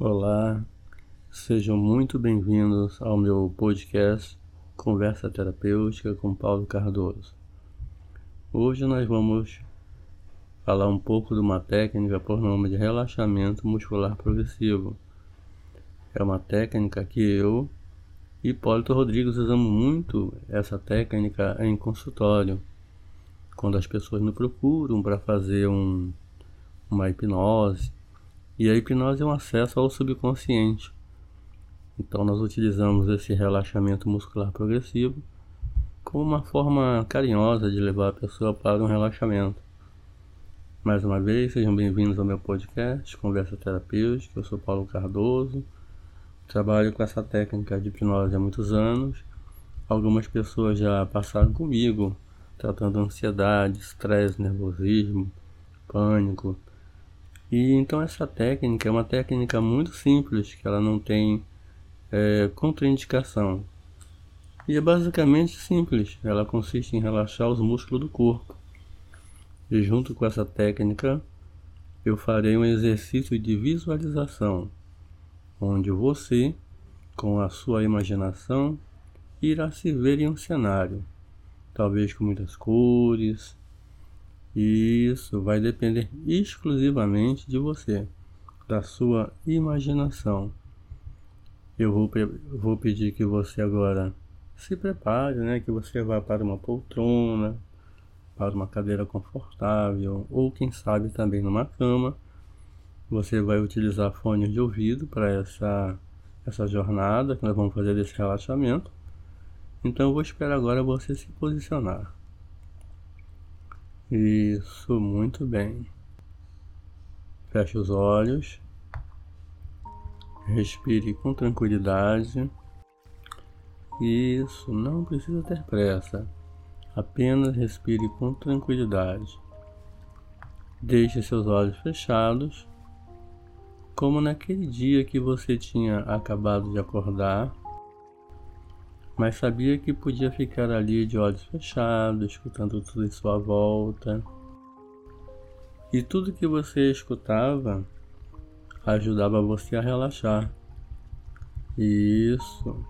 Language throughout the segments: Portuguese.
Olá, sejam muito bem-vindos ao meu podcast Conversa Terapêutica com Paulo Cardoso. Hoje nós vamos falar um pouco de uma técnica por nome de relaxamento muscular progressivo. É uma técnica que eu e Hipólito Rodrigues usamos muito essa técnica em consultório, quando as pessoas me procuram para fazer um, uma hipnose e a hipnose é um acesso ao subconsciente. Então nós utilizamos esse relaxamento muscular progressivo como uma forma carinhosa de levar a pessoa para um relaxamento. Mais uma vez, sejam bem-vindos ao meu podcast Conversa Terapêutica. Eu sou Paulo Cardoso. Trabalho com essa técnica de hipnose há muitos anos. Algumas pessoas já passaram comigo tratando ansiedade, estresse, nervosismo, pânico, e então essa técnica é uma técnica muito simples, que ela não tem é, contraindicação. E é basicamente simples, ela consiste em relaxar os músculos do corpo. E junto com essa técnica, eu farei um exercício de visualização, onde você, com a sua imaginação, irá se ver em um cenário, talvez com muitas cores, isso vai depender exclusivamente de você, da sua imaginação. Eu vou, vou pedir que você agora se prepare, né? Que você vá para uma poltrona, para uma cadeira confortável, ou quem sabe também numa cama. Você vai utilizar fones de ouvido para essa, essa jornada que nós vamos fazer desse relaxamento. Então eu vou esperar agora você se posicionar. Isso, muito bem. Feche os olhos. Respire com tranquilidade. Isso, não precisa ter pressa. Apenas respire com tranquilidade. Deixe seus olhos fechados, como naquele dia que você tinha acabado de acordar mas sabia que podia ficar ali de olhos fechados, escutando tudo em sua volta. E tudo que você escutava ajudava você a relaxar. Isso.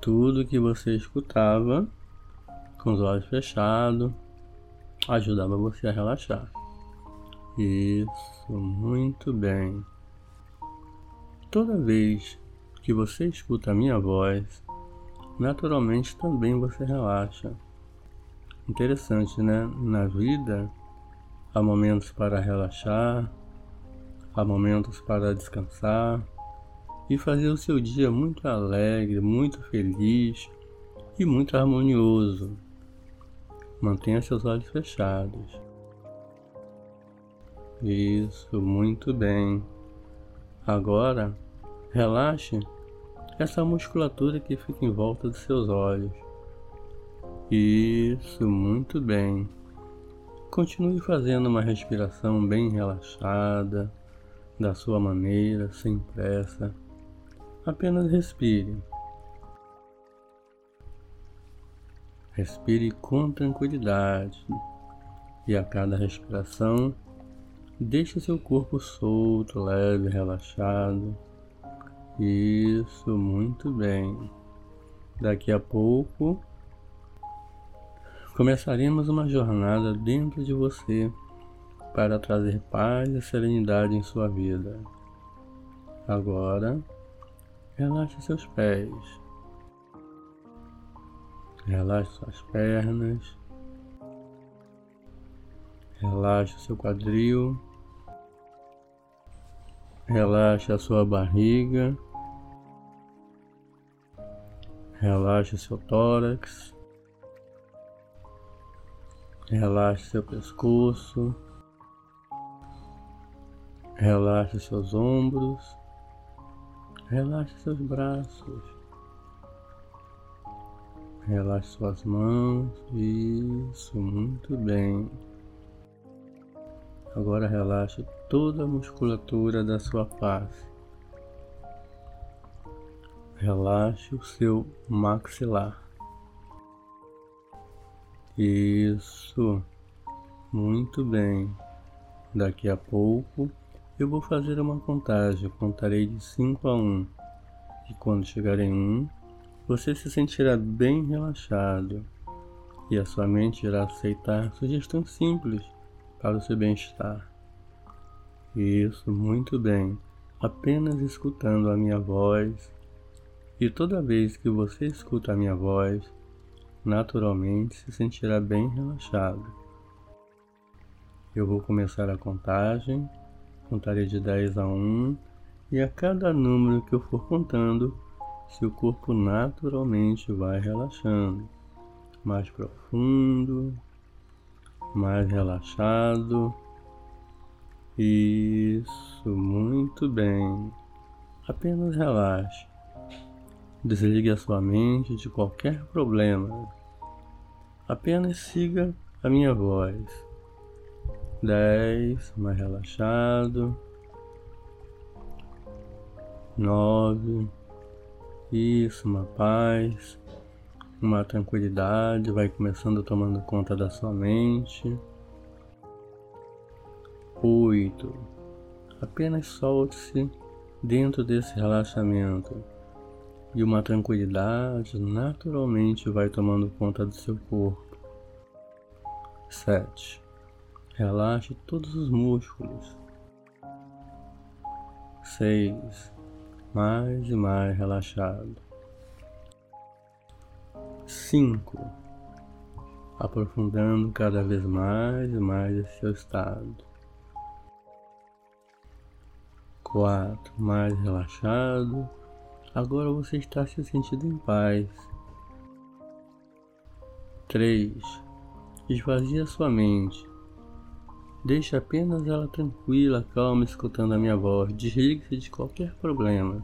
Tudo que você escutava com os olhos fechados ajudava você a relaxar. Isso, muito bem. Toda vez que você escuta a minha voz, naturalmente também você relaxa. Interessante, né? Na vida há momentos para relaxar, há momentos para descansar e fazer o seu dia muito alegre, muito feliz e muito harmonioso. Mantenha seus olhos fechados. Isso, muito bem. Agora, relaxe essa musculatura que fica em volta dos seus olhos. Isso, muito bem. Continue fazendo uma respiração bem relaxada, da sua maneira, sem pressa. Apenas respire. Respire com tranquilidade e a cada respiração, deixe seu corpo solto, leve, relaxado. Isso, muito bem. Daqui a pouco começaremos uma jornada dentro de você para trazer paz e serenidade em sua vida. Agora, relaxe seus pés. Relaxe suas pernas. Relaxe seu quadril. Relaxe a sua barriga. Relaxe seu tórax. Relaxe seu pescoço. Relaxe seus ombros. Relaxe seus braços. Relaxe suas mãos. Isso, muito bem. Agora relaxe toda a musculatura da sua face. Relaxe o seu maxilar. Isso. Muito bem. Daqui a pouco Eu vou fazer uma contagem, contarei de 5 a 1. E quando chegar em 1, você se sentirá bem relaxado e a sua mente irá aceitar sugestões simples para o seu bem-estar. Isso, muito bem. Apenas escutando a minha voz. E toda vez que você escuta a minha voz, naturalmente se sentirá bem relaxado. Eu vou começar a contagem Contarei de 10 a 1 e a cada número que eu for contando, seu corpo naturalmente vai relaxando. Mais profundo, mais relaxado. Isso, muito bem. Apenas relaxe. Desligue a sua mente de qualquer problema. Apenas siga a minha voz. Dez, mais relaxado, nove, isso, uma paz, uma tranquilidade, vai começando tomando conta da sua mente. Oito, apenas solte-se dentro desse relaxamento e uma tranquilidade naturalmente vai tomando conta do seu corpo. Sete Relaxe todos os músculos. Seis. Mais e mais relaxado. Cinco. Aprofundando cada vez mais e mais esse seu estado. Quatro. Mais relaxado. Agora você está se sentindo em paz. Três. Esvazia sua mente Deixe apenas ela tranquila, calma, escutando a minha voz. Desligue-se de qualquer problema.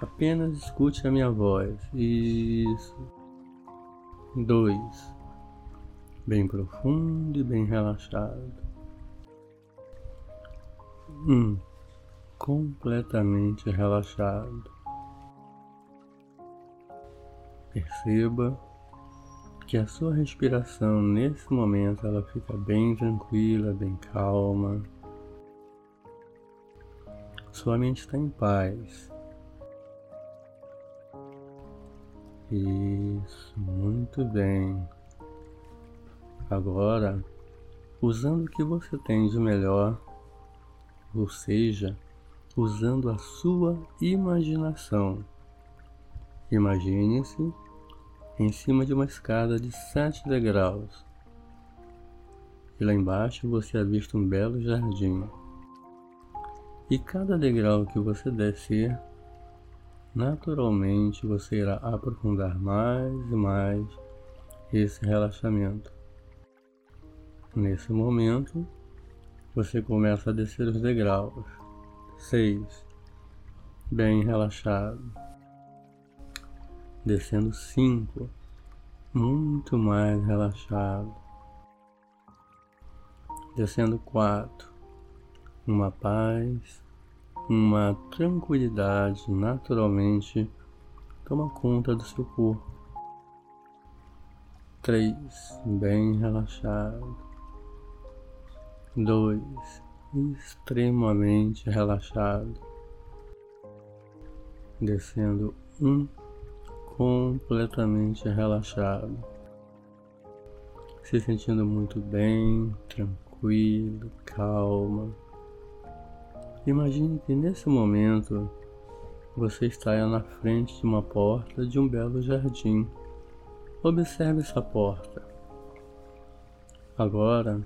Apenas escute a minha voz. Isso. Dois. Bem profundo e bem relaxado. Um. Completamente relaxado. Perceba que a sua respiração nesse momento ela fica bem tranquila, bem calma. Sua mente está em paz. Isso, muito bem. Agora, usando o que você tem de melhor, ou seja, usando a sua imaginação. Imagine-se em cima de uma escada de sete degraus. E lá embaixo você avista um belo jardim. E cada degrau que você descer, naturalmente você irá aprofundar mais e mais esse relaxamento. Nesse momento, você começa a descer os degraus. Seis, bem relaxado descendo cinco, muito mais relaxado, descendo quatro, uma paz, uma tranquilidade naturalmente toma conta do seu corpo. Três, bem relaxado. Dois, extremamente relaxado. Descendo um completamente relaxado, se sentindo muito bem, tranquilo, calma. Imagine que nesse momento você está na frente de uma porta de um belo jardim. Observe essa porta. Agora,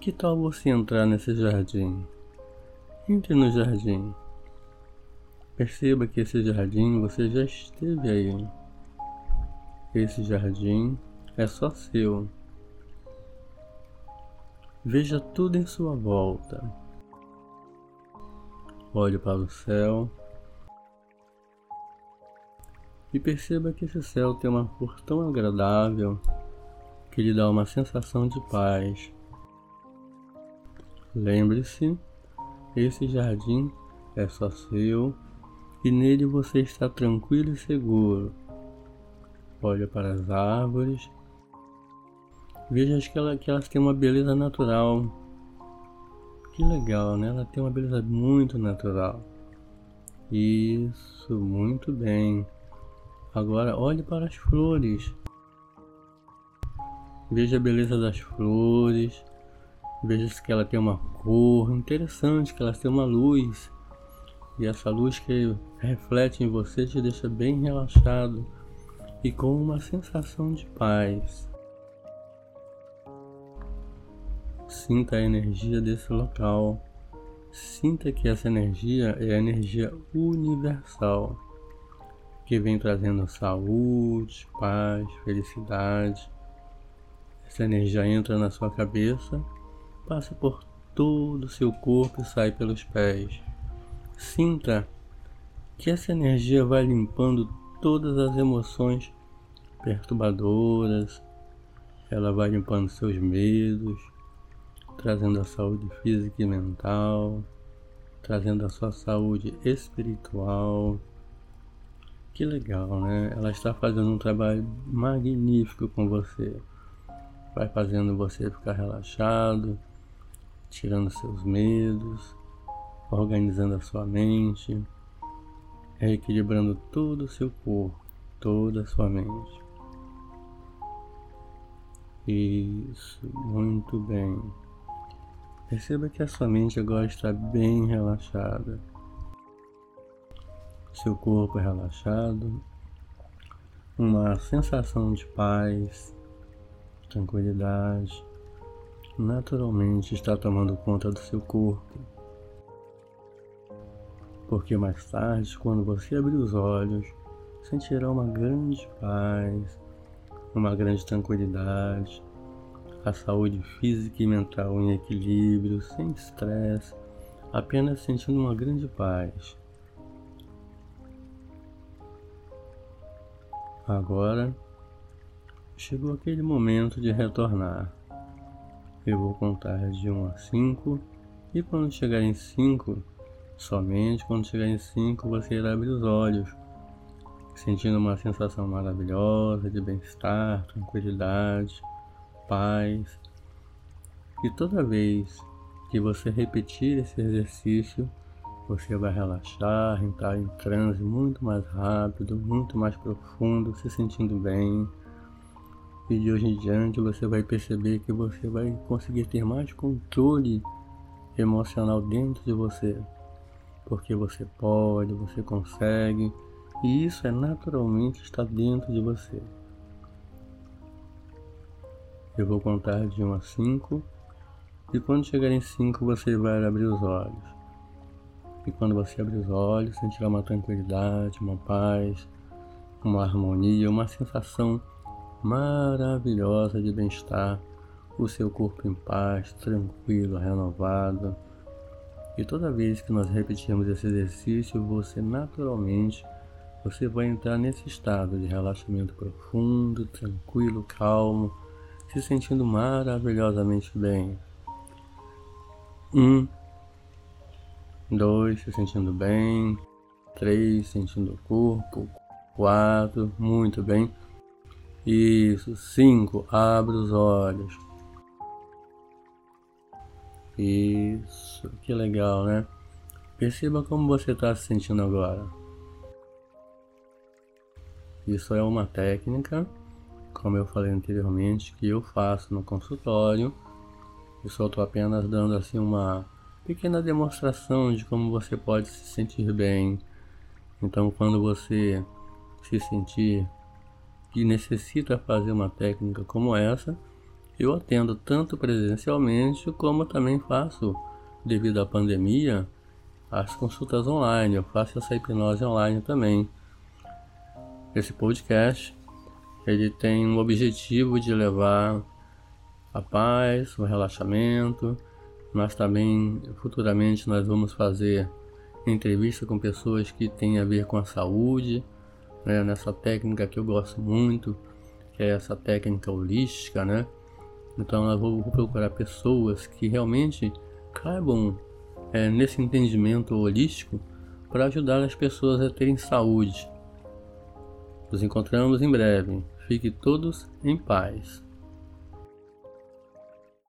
que tal você entrar nesse jardim? Entre no jardim. Perceba que esse jardim você já esteve aí. Esse jardim é só seu. Veja tudo em sua volta. Olhe para o céu e perceba que esse céu tem uma cor tão agradável que lhe dá uma sensação de paz. Lembre-se, esse jardim é só seu e nele você está tranquilo e seguro olha para as árvores, veja que, ela, que elas têm uma beleza natural. Que legal, né? Ela tem uma beleza muito natural. Isso, muito bem. Agora olhe para as flores. Veja a beleza das flores. Veja que ela tem uma cor interessante, que ela tem uma luz. E essa luz que reflete em você te deixa bem relaxado e com uma sensação de paz. Sinta a energia desse local. Sinta que essa energia é a energia universal que vem trazendo saúde, paz, felicidade. Essa energia entra na sua cabeça, passa por todo o seu corpo e sai pelos pés. Sinta que essa energia vai limpando todas as emoções perturbadoras, ela vai limpando seus medos, trazendo a saúde física e mental, trazendo a sua saúde espiritual. Que legal, né? Ela está fazendo um trabalho magnífico com você. Vai fazendo você ficar relaxado, tirando seus medos, organizando a sua mente, reequilibrando todo o seu corpo, toda a sua mente. Isso, muito bem. Perceba que a sua mente agora está bem relaxada. Seu corpo é relaxado, uma sensação de paz, tranquilidade, naturalmente está tomando conta do seu corpo. Porque mais tarde, quando você abrir os olhos, sentirá uma grande paz, uma grande tranquilidade, a saúde física e mental em equilíbrio, sem estresse, apenas sentindo uma grande paz. Agora chegou aquele momento de retornar. Eu vou contar de 1 a 5 e quando chegar em 5, somente quando chegar em 5 você irá abrir os olhos sentindo uma sensação maravilhosa de bem-estar, tranquilidade, paz. E toda vez que você repetir esse exercício, você vai relaxar, entrar em transe muito mais rápido, muito mais profundo, se sentindo bem. E de hoje em diante você vai perceber que você vai conseguir ter mais controle emocional dentro de você. Porque você pode, você consegue e isso é naturalmente está dentro de você. Eu vou contar de 1 a 5 e quando chegar em 5 você vai abrir os olhos. E quando você abrir os olhos, sentirá uma tranquilidade, uma paz, uma harmonia, uma sensação maravilhosa de bem-estar, o seu corpo em paz, tranquilo, renovado. E toda vez que nós repetirmos esse exercício, você naturalmente você vai entrar nesse estado de relaxamento profundo, tranquilo, calmo, se sentindo maravilhosamente bem. Um, dois, se sentindo bem. Três, sentindo o corpo. Quatro, muito bem. Isso. Cinco, abre os olhos. Isso, que legal, né? Perceba como você está se sentindo agora. Isso é uma técnica, como eu falei anteriormente, que eu faço no consultório. Eu só estou apenas dando assim uma pequena demonstração de como você pode se sentir bem. Então, quando você se sentir que necessita fazer uma técnica como essa, eu atendo tanto presencialmente como também faço, devido à pandemia, as consultas online. Eu faço essa hipnose online também. Esse podcast ele tem o objetivo de levar a paz, o relaxamento. Nós também futuramente nós vamos fazer entrevista com pessoas que têm a ver com a saúde, né? nessa técnica que eu gosto muito, que é essa técnica holística, né? Então eu vou, procurar pessoas que realmente caibam é, nesse entendimento holístico para ajudar as pessoas a terem saúde, nos encontramos em breve. Fique todos em paz.